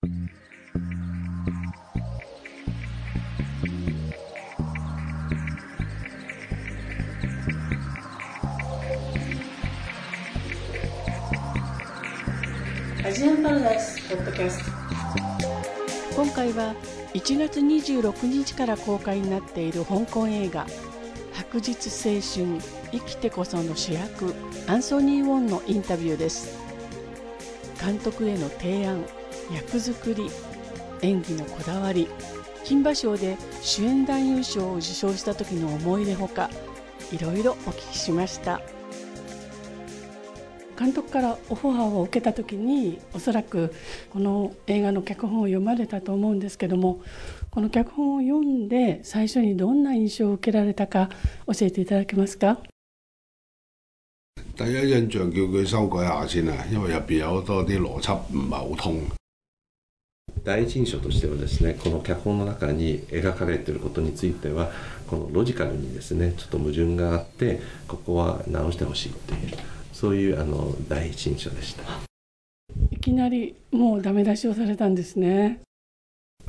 アジアンパラダイスポッドキャスト。今回は1月26日から公開になっている香港映画「白日青春生きてこそ」の主役アンソニー・ウォンのインタビューです。監督への提案役作り演技のこだわり金馬賞で主演男優賞を受賞した時の思い出ほかいろいろお聞きしました。監督からオファーを受けた時におそらくこの映画の脚本を読まれたと思うんですけどもこの脚本を読んで最初にどんな印象を受けられたか教えていただけますか第一印象叫佢修改下先啊，因為入邊有好多啲邏輯唔係好通。第一印象としてはですねこの脚本の中に描かれていることについてはこのロジカルにですねちょっと矛盾があってここは直してほしいっていうそういうあの第一印象でしたいきなりもうダメ出しをされたんですね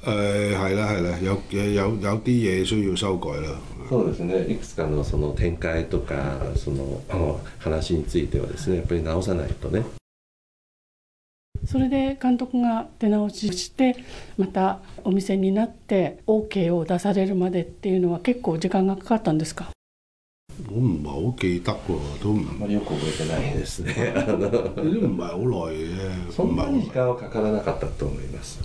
誒係啦係啦，有有有啲嘢需要修改啦。そうですね。いくつかのその展開とかその話についてはですね、やっぱり直さないとね。それで監督が出直ししてまたお店になって OK を出されるまでっていうのは結構時間がかかったんですか？我唔係好記得喎，都唔。あまりよく覚えてないですね。あの都唔係好耐嘅啫。そんなに時間はかからなかったと思います。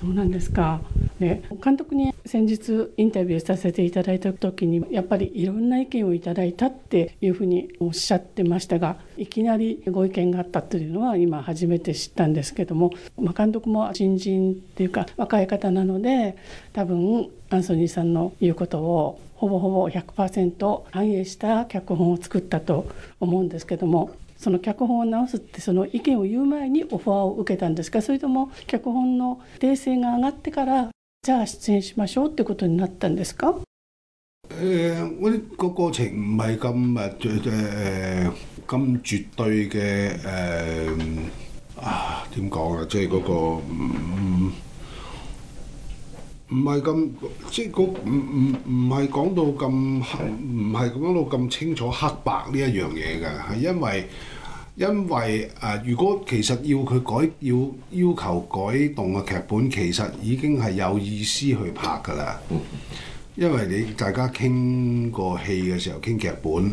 そうなんですか。で監督に先日インタビューさせていただいた時にやっぱりいろんな意見をいただいたっていうふうにおっしゃってましたがいきなりご意見があったというのは今初めて知ったんですけども、まあ、監督も新人っていうか若い方なので多分アンソニーさんの言うことをほぼほぼ100%反映した脚本を作ったと思うんですけどもその脚本を直すってその意見を言う前にオファーを受けたんですか？それとも脚本の訂正が上がってからじゃあ出演しましょうってことになったんですか？誒，我啲個過程唔係咁誒誒咁絕對嘅誒啊點講啊？即係嗰個唔唔係咁，即係個唔唔唔係講到咁黑，唔係講到咁清楚黑白呢一樣嘢嘅，係因為。因為誒、呃，如果其實要佢改，要要求改動嘅劇本，其實已經係有意思去拍㗎啦。因為你大家傾個戲嘅時候傾劇本，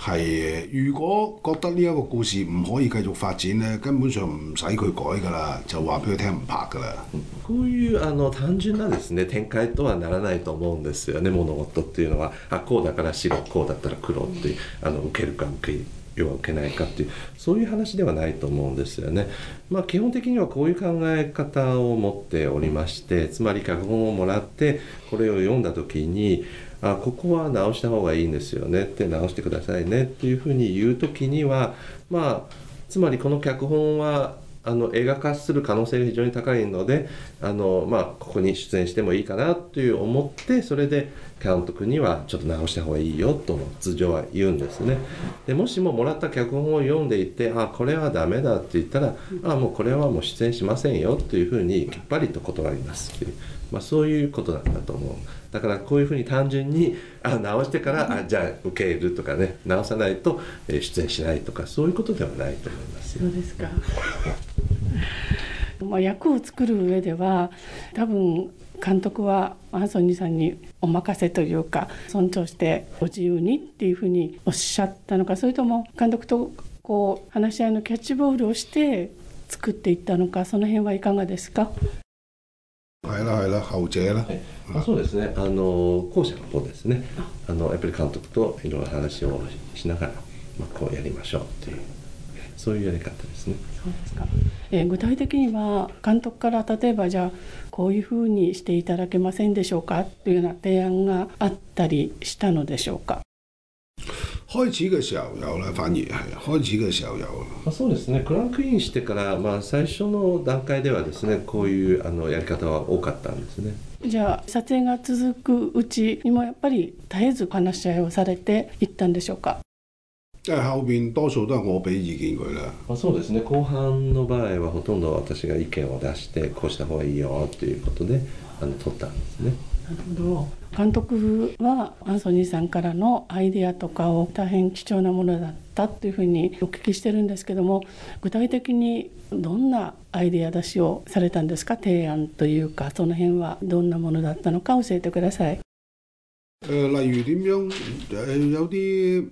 係如果覺得呢一個故事唔可以繼續發展咧，根本上唔使佢改㗎啦，就話俾佢聽唔拍㗎啦。こういうあの単純なですね展開とはならないと思うんですよね物事っていうのはあこうだから白こうだったら黒っていうあの受けるか受け要は受けないかっていうそういう話ではないと思うんですよね。まあ、基本的にはこういう考え方を持っておりましてつまり脚本をもらってこれを読んだ時にあここは直した方がいいんですよねって直してくださいねっていうふうに言う時にはまあつまりこの脚本はあの映画化する可能性が非常に高いのであの、まあ、ここに出演してもいいかなという思ってそれで監督にはちょっと直した方がいいよと通常は言うんですね。でもしももらった脚本を読んでいてあこれはダメだって言ったらあもうこれはもう出演しませんよというふうにきっぱりと断りますっていう、まあ、そういうことなんだと思う。だからこういうふうに単純にあ直してからあじゃあ受けるとかね直さないと出演しないとかそういうことではないと思いますそうですか。まあ、役を作る上では多分監督はアンソニーさんにお任せというか尊重してご自由にっていうふうにおっしゃったのかそれとも監督とこう話し合いのキャッチボールをして作っていったのかその辺はいかがですか？係啦係啦後者啦、あそうですね。あの後者の方ですね。あ。のやっぱり監督といろいろ話をしながら、まあ、こうやりましょうっていうそういうやり方ですね。そうですか。えー、具体的には監督から例えばじゃあこういうふうにしていただけませんでしょうかというような提案があったりしたのでしょうか？開始嘅時候有啦，反而係開始嘅時候有。あそうですねクランクインしてから、まあ、最初の段階ではですねこういうあのやり方は多かったんですね。じゃあ撮影が続くうちにもやっぱり絶えず話し合いをされていったんでしょうか？即係後邊多數都係我俾意見佢啦。まあ、そうですね後半の場合はほとんど私が意見を出してこうした方がいいよということであの取ったんですね。なるほど。監督はアンソニーさんからのアイデアとかを大変貴重なものだったというふうにお聞きしてるんですけども具體的にどんなアイデア出しをされたんですか？提案というかその辺はどんなものだったのか教えてください。例如點樣誒、有啲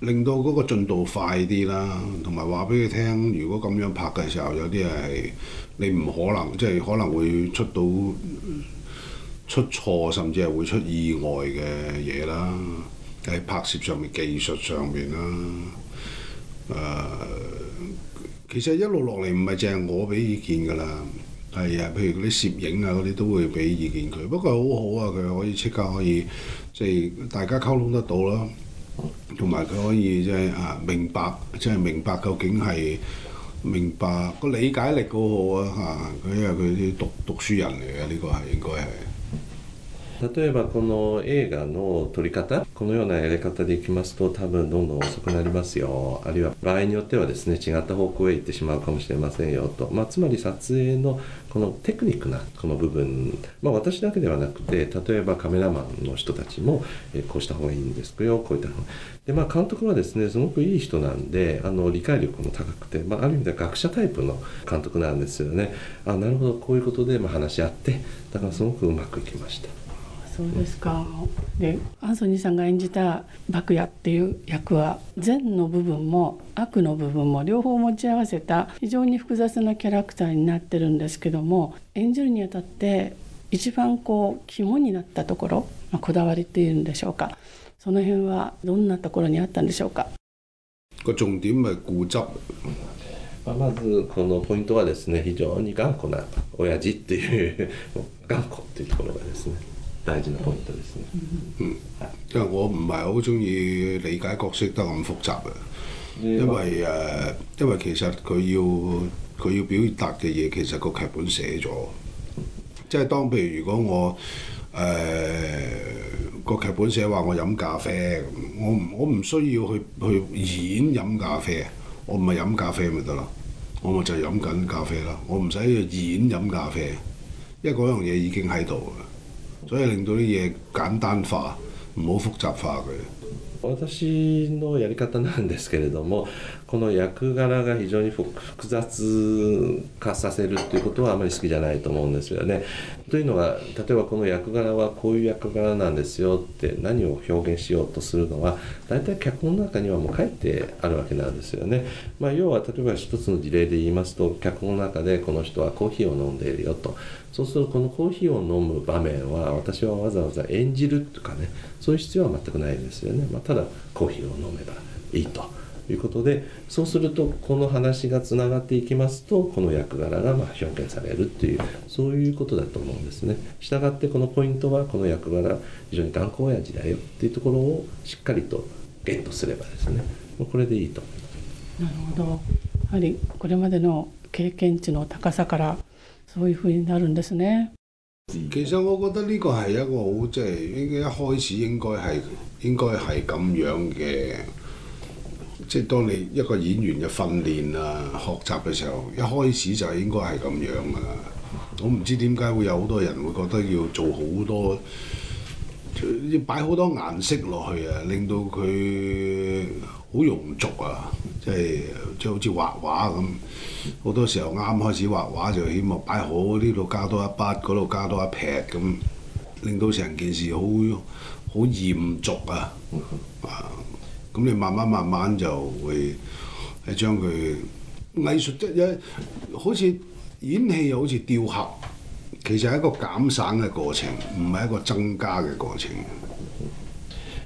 令到嗰個進度快啲啦，同埋話俾佢聽，如果咁樣拍嘅時候，有啲係你唔可能，即係可能會出到出錯，甚至係會出意外嘅嘢啦。喺拍攝上面、技術上面啦，誒、其實一路落嚟唔係淨係我俾意見㗎啦。係啊，譬如嗰啲攝影啊嗰啲都會俾意見佢，不過好好啊，佢可以即刻可以即係大家溝通得到啦，同埋佢可以即係啊明白，即係明白究竟係明白個理解力好好啊嚇，佢因為佢啲讀讀書人嚟嘅呢個係應該係。 例えばこの映画の撮り方このようなやり方でいきますと多分どんどん遅くなりますよ。あるいは場合によってはですね違った方向へ行ってしまうかもしれませんよと、まあ、つまり撮影のこのテクニックなこの部分、まあ、私だけではなくて例えばカメラマンの人たちも、えこうした方がいいんですよこういった方が。で、まあ、監督はですねすごくいい人なんであの理解力も高くて、まあ、ある意味では学者タイプの監督なんですよね。あなるほどこういうことでま話し合ってだからすごくうまくいきました。そうですか。でアンソニーさんが演じた白夜っていう役は善の部分も悪の部分も両方持ち合わせた非常に複雑なキャラクターになってるんですけども演じるにあたって一番こう肝になったところ、まあ、こだわりっていうんでしょうか。その辺はどんなところにあったんでしょうか。個重點咪固執，まあまずこのポイントはですね非常に頑固な親父ってい う頑固っていうところがですね大事なポイントですね。因為我唔係好中意理解角色得咁複雜嘅。で因為誒、因為其實佢要佢要表達嘅嘢，其實個劇本寫咗。即係當譬如如果我誒、個劇本寫話我飲咖啡咁，我唔我唔需要去去演飲咖啡，我唔係飲咖啡咪得咯，我咪就係飲緊咖啡啦，我唔使去演飲咖啡，因為嗰樣嘢已經喺度嘅， 所以令到啲嘢簡單化，唔好複雜化佢。私のやり方なんですけれども この役柄が非常に複雑化させるっていうことはあまり好きじゃないと思うんですよね。というのは例えばこの役柄はこういう役柄なんですよって何を表現しようとするのは大体脚本の中にはもう書いてあるわけなんですよね。まあ、要は例えば一つの事例で言いますと脚本の中でこの人はコーヒーを飲んでいるよとそうするとこのコーヒーを飲む場面は私はわざわざ演じるとかねそういう必要は全くないですよね、まあ、ただコーヒーを飲めばいいということでそうするとこの話がつながっていきますとこの役柄がま表現されるっていうそういうことだと思うんですね。したがってこのポイントはこの役柄非常に頑固親父だよっていうところをしっかりとゲットすればですねこれでいいと。なるほど。やはりこれまでの経験値の高さからそういうふうになるんですね。其實我覺得呢個係一個好即係應該一開始應該係應該係咁樣嘅，即係當你一個演員嘅訓練啊、學習嘅時候，一開始就應該係咁樣噶啦。我唔知點解會有好多人會覺得要做好多，要擺好多顏色落去啊，令到佢好庸俗啊， 即係即係好似畫畫咁。好多時候啱開始畫畫就希望擺好呢度加多一筆，嗰度加多一撇咁，令到成件事好好嚴肅啊！啊，咁你慢慢慢慢就會係將佢藝術即係好似演戲又好似雕刻，其實係一個減省嘅過程，唔係一個增加嘅過程。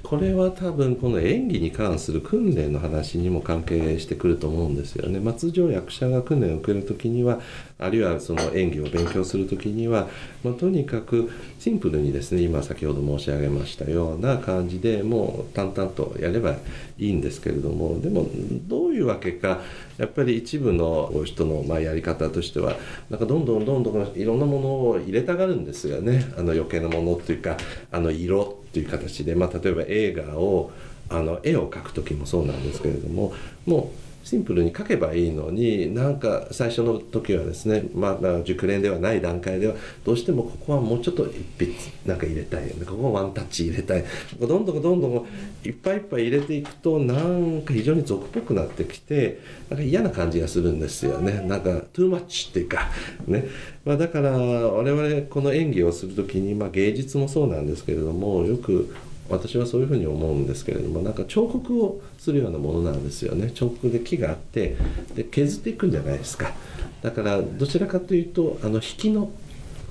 これは多分この演技に関する訓練の話にも関係してくると思うんですよね。まあ、通常役者が訓練を受ける時にはあるいはその演技を勉強する時には、まあ、とにかくシンプルにですね今先ほど申し上げましたような感じでもう淡々とやればいいんですけれどもでもどういうわけかやっぱり一部の人のまやり方としてはなんかどんどんどんどんいろんなものを入れたがるんですがねあの余計なものっていうかあの色っていう形で、まあ、例えば映画をあの絵を描く時もそうなんですけれどももうシンプルに書けばいいのになんか最初の時はですねまだ熟練ではない段階ではどうしてもここはもうちょっと一筆なんか入れたいここはワンタッチ入れたい。どんどんどんどんいっぱいいっぱい入れていくとなんか非常に俗っぽくなってきてなんか嫌な感じがするんですよね。なんかトゥーマッチっていうか。ね、まあ、だから我々この演技をする時に、まあ、芸術もそうなんですけれどもよく私はそういうふうに思うんですけれどもなんか彫刻をするようなものなんですよね。彫刻で木があってで削っていくんじゃないですか。だからどちらかというとあの引きの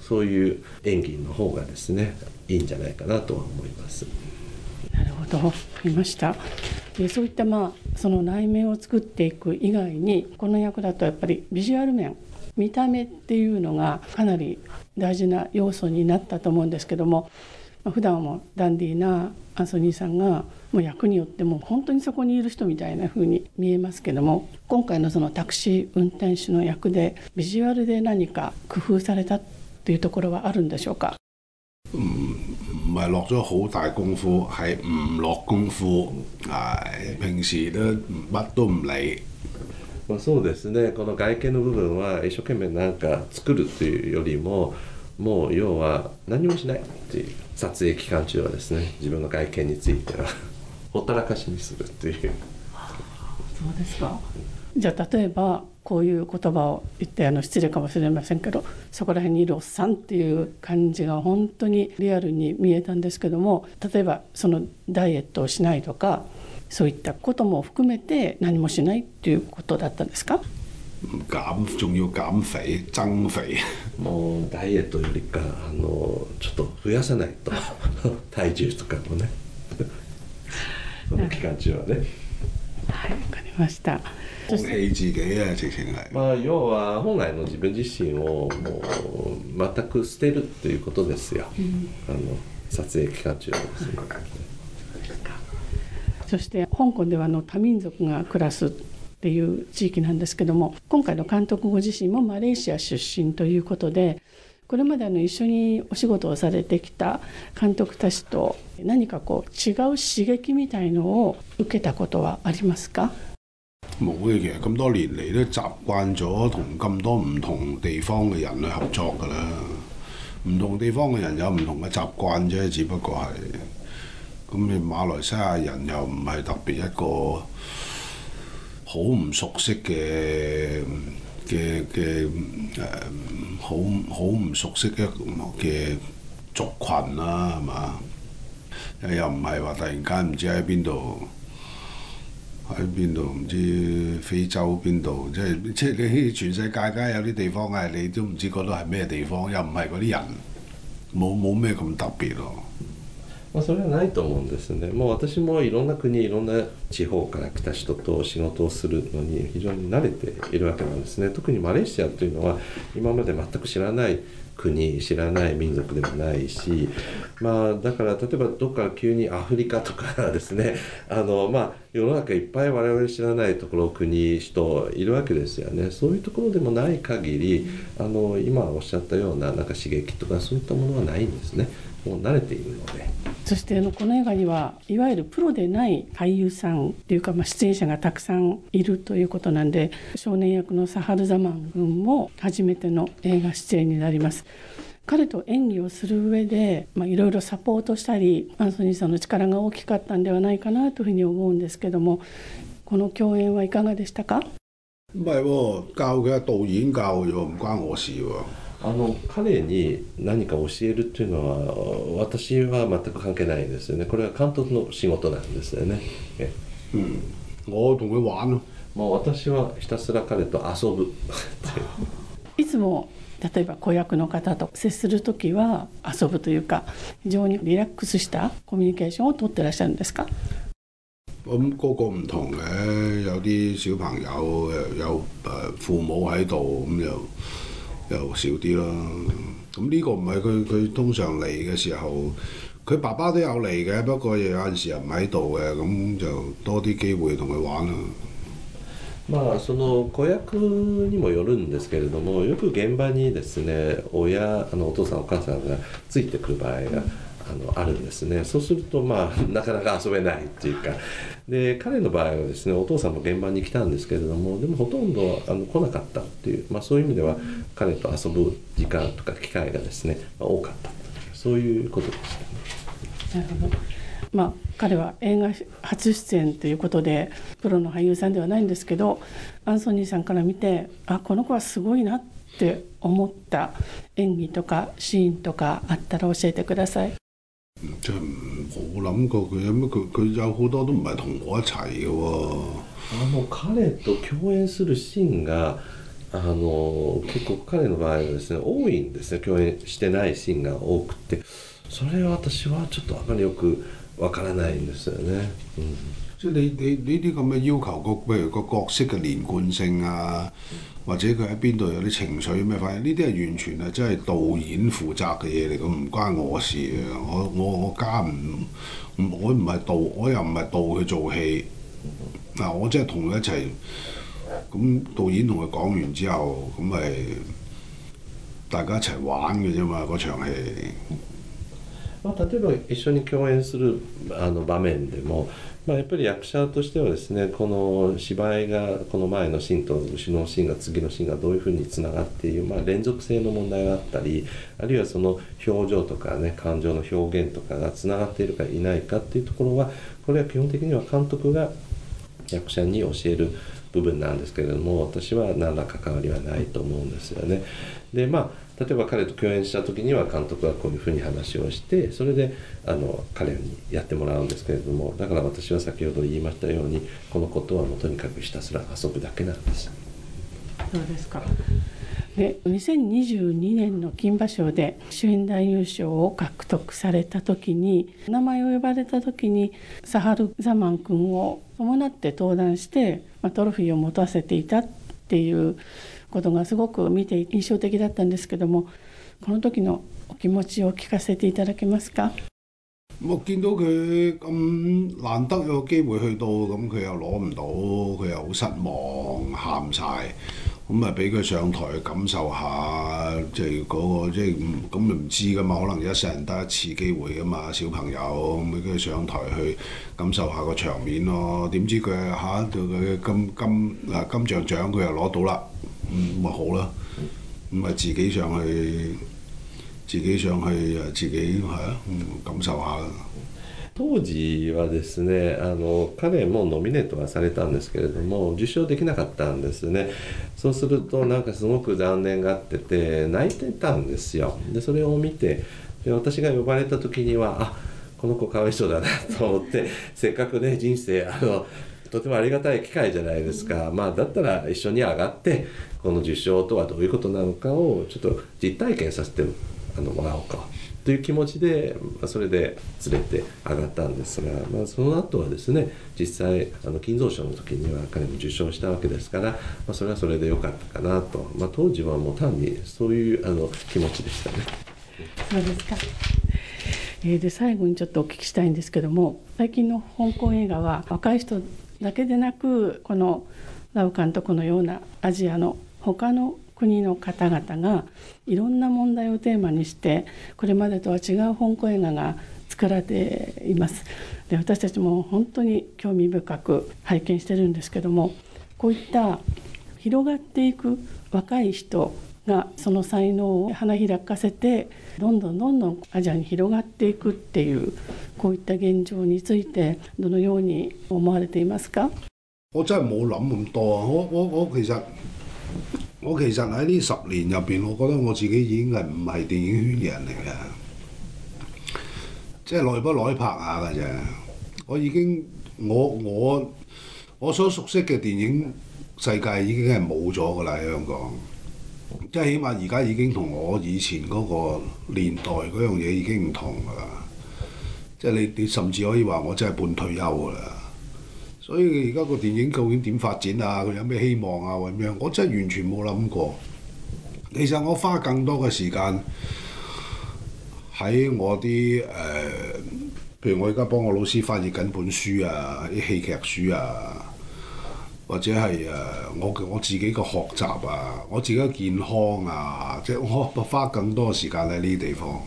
そういう演技の方がですねいいんじゃないかなとは思います。なるほど。分かりました。でそういったまあその内面を作っていく以外にこの役だとやっぱりビジュアル面見た目っていうのがかなり大事な要素になったと思うんですけども普段もダンディーなアンソニーさんがもう役によっても本当にそこにいる人みたいな風に見えますけども今回のそのタクシー運転手の役でビジュアルで何か工夫されたっていうところはあるんでしょうか？唔唔係落咗好大功夫，係唔落功夫。係平時都乜都唔理。まあ、そうですねこの外見の部分は一生懸命なんか作るというよりももう要は何もしないっていう撮影期間中はですね自分の外見についてはほったらかしにするっていう。そうですか。じゃあ例えばこういう言葉を言ってあの失礼かもしれませんけどそこら辺にいるおっさんっていう感じが本当にリアルに見えたんですけども例えばそのダイエットをしないとかそういったことも含めて何もしないっていうことだったんですか？減仲要減肥增肥。もうダイエットよりかあのちょっと増やさないと体重とかもねその期間中はね。はいわかりました放棄自己啊，直情係。まあ要は本来の自分自身をもう全く捨てるっていうことですよ、あの撮影期間中はですね。そして香港ではあの多民族が暮らすっていう地域なんですけども今回の監督ご自身もマレーシア出身ということでこれまであの一緒にお仕事をされてきた監督たちと何かこう違う刺激みたいのを受けたことはありますか？冇嘅，其實咁多年嚟都習慣咗同咁多唔同地方嘅人去合作㗎啦。唔同地方嘅人有唔同嘅習慣啫，只不過係咁你馬來西亞人又唔係特別一個好唔熟悉嘅嘅嘅誒，好好唔熟悉嘅嘅族群啦，係嘛？又唔係話突然間唔知喺邊度。喺邊度唔知非洲邊度，即係即係你全世界梗係有啲地方係你都唔知嗰度係咩地方，又唔係嗰啲人，冇冇咩咁特別咯。 まあ、それはないと思うんですね。もう私もいろんな国、いろんな地方から来た人と仕事をするのに非常に慣れているわけなんですね。特にマレーシアというのは今まで全く知らない国、知らない民族でもないし、まあだから例えばどっか急にアフリカとかですね、あのまあ世の中いっぱい我々知らないところ、国、人いるわけですよね。そういうところでもない限り、あの今おっしゃったようななんか刺激とかそういったものはないんですね。もう慣れているので。そしてあのこの映画にはいわゆるプロでない俳優さんっていうか、まあ、出演者がたくさんいるということなんで少年役のサハル・ザマン君も初めての映画出演になります。彼と演技をする上でいろいろサポートしたりアンソニーさんの力が大きかったんではないかなというふうに思うんですけどもこの共演はいかがでしたか？唔係喎，教嘅導演教嘅喎，唔關我事喎。あの彼に何か教えるっていうのは私は全く関係ないですよね。これは監督の仕事なんですよね。え嗯，我同佢玩咯。もう私はひたすら彼と遊ぶ。いつも例えば子役の方と接する時は遊ぶというか非常にリラックスしたコミュニケーションをとってらっしゃるんですか？咁個個唔同嘅，有啲小朋友誒有誒父母喺度，咁又又少啲啦。咁呢個唔係佢佢通常嚟嘅時候，佢爸爸都有嚟嘅，不過有陣時又唔喺度嘅，咁就多啲機會同佢玩啦。まあその子役にもよるんですけれどもよく現場にですね親あのお父さんお母さんがついてくる場合があのあるんですねそうするとまあ なかなか遊べないっていうかで彼の場合はですねお父さんも現場に来たんですけれどもでもほとんどあの来なかったっていう、まあ、そういう意味では彼と遊ぶ時間とか機会がですね、まあ、多かったそういうことでしたね。なるほどまあ、彼は映画初出演ということでプロの俳優さんではないんですけどアンソニーさんから見てあこの子はすごいなって思った演技とかシーンとかあったら教えてください。即係冇諗過佢有咩佢佢有好多都唔係同我一齊嘅喎。あの彼と共演するシーンがあの結構彼の場合はですね多いんですね。共演してないシーンが多くて。それは私はちょっとあまりよくわからないんですよね。うん。即係你你呢啲咁嘅要求，個譬如個角色嘅連貫性啊，嗯或者佢喺邊度有啲情緒咩反應，呢啲係完全係真係導演負責嘅嘢嚟，咁唔關我事嘅。我我我加唔唔，我唔係導，我又唔係導佢做戲。嗱，我即係同佢一齊，咁導演同佢講完之後，咁咪大家一齊玩嘅啫嘛，嗰場戲。 まあ、例えば一緒に共演するあの場面でも、まあ、やっぱり役者としてはですねこの芝居がこの前のシーンと後ろのシーンが次のシーンがどういうふうにつながっている、まあ、連続性の問題があったりあるいはその表情とかね感情の表現とかがつながっているかいないかっていうところはこれは基本的には監督が役者に教える部分なんですけれども私は何ら関わりはないと思うんですよね。でまあ例えば彼と共演した時には監督はこういうふうに話をしてそれであの彼にやってもらうんですけれどもだから私は先ほど言いましたようにこのことはもうとにかくひたすら遊ぶだけなんです。そうですかで2022年の金馬賞で主演男優賞を獲得された時に名前を呼ばれた時にサハル・ザマン君を伴って登壇して、まあ、トロフィーを持たせていたっていうことがすごく見て印象的だったんですけどもこの時のお気持ちを聞かせていただけますか？我見到佢咁難得有機會去到，咁佢又攞唔到，佢又好失望，喊晒。咁咪俾佢上台感受下，即係嗰個即係咁唔知噶嘛，可能一世人得一次機會噶嘛，小朋友咁俾佢上台去感受下個場面咯。點知佢下到佢金金啊金像獎佢又攞到啦，咁咪好啦，咁咪自己上去，自己上去誒自己係啊、嗯、感受下。 当時はですねあの彼もノミネートはされたんですけれども受賞できなかったんですね。そうするとなんかすごく残念がってて泣いてたんですよ。でそれを見てで私が呼ばれた時にはあこの子かわいそうだな と思ってせっかくね人生あのとてもありがたい機会じゃないですか、まあ、だったら一緒に上がってこの受賞とはどういうことなのかをちょっと実体験させてあのもらおうかという気持ちでまそれで連れて上がったんですが、まあ、その後はですね実際あの金蔵賞の時には彼も受賞したわけですから、まあ、それはそれで良かったかなと、まあ、当時はもう単にそういうあの気持ちでしたね。そうですかえで最後にちょっとお聞きしたいんですけども最近の香港映画は若い人だけでなくこのラウ監督のようなアジアの他の国の方々がいろんな問題をテーマにしてこれまでとは違う香港映画が作られています。で私たちも本当に興味深く拝見してるんですけどもこういった広がっていく若い人がその才能を花開かせてどんどんどんどんアジアに広がっていくっていうこういった現狀についてどのように思われていますか？我真係冇諗咁多。我我我其實我其實喺呢十年入邊，我覺得我自己已經係唔係電影圈嘅人嚟嘅，即係耐不耐拍下嘅啫。我已經我我我所熟悉嘅電影世界已經係冇咗㗎啦喺香港，即係起碼而家已經同我以前嗰個年代嗰樣嘢已經唔同㗎啦。即係你你甚至可以話我真係半退休㗎啦。 所以而家個電影究竟點發展啊？佢有咩希望啊？咁樣我真係完全冇諗過。其實我花更多嘅時間喺我啲誒、呃，譬如我而家幫我老師翻譯緊本書啊，啲戲劇書啊，或者係誒、呃、我我自己嘅學習啊，我自己嘅健康啊，即係我花更多嘅時間喺呢啲地方。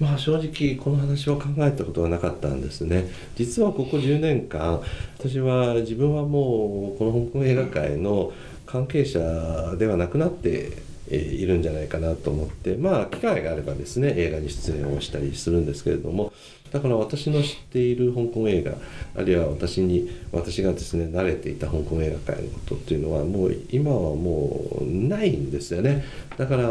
まあ正直この話は考えたことはなかったんですね。実はここ10年間私は自分はもうこの香港映画界の関係者ではなくなってえいるんじゃないかなと思ってまあ機会があればですね映画に出演をしたりするんですけれどもだから私の知っている香港映画あるいは私に私がですね慣れていた香港映画界のことっていうのはもう今はもうないんですよねだから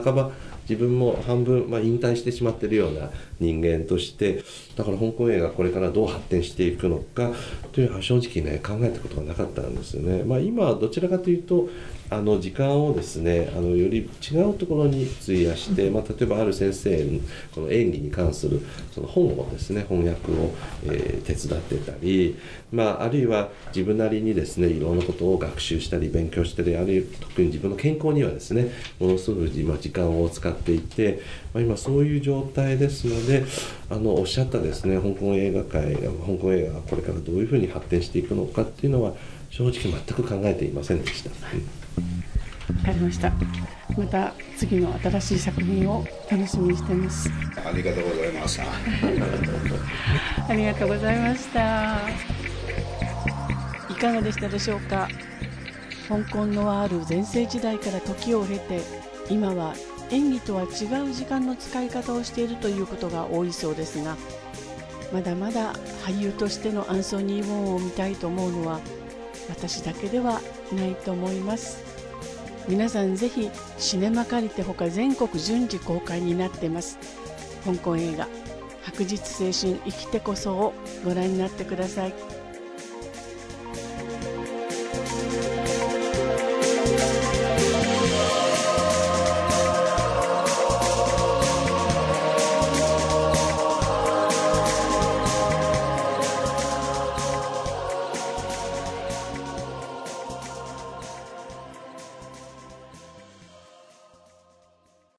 半ば自分も半分、まあ、引退してしまってるような人間としてだから香港映画これからどう発展していくのかというのは正直ね考えたことがなかったんですよね。まあ、今はどちらかというとあの時間をですねあのより違うところに費やして、まあ、例えばある先生にこの演技に関するその本をですね翻訳を、えー、手伝ってたり、まあ、あるいは自分なりにですねいろんなことを学習したり勉強したりあるいは特に自分の健康にはですねものすごく今時間を使っていて、まあ、今そういう状態ですのであのおっしゃったですね香港映画界香港映画がこれからどういうふうに発展していくのかっていうのは正直全く考えていませんでした。わかりました。また次の新しい作品を楽しみにしています。ありがとうございました。ありがとうございました。いかがでしたでしょうか？香港のワール全盛時代から時を経て、今は演技とは違う時間の使い方をしているということが多いそうですが、まだまだ俳優としてのアンソニー・ウォンを見たいと思うのは私だけではないと思います皆さんぜひシネマ借りてほか全国順次公開になってます香港映画白日青春生きてこそをご覧になってください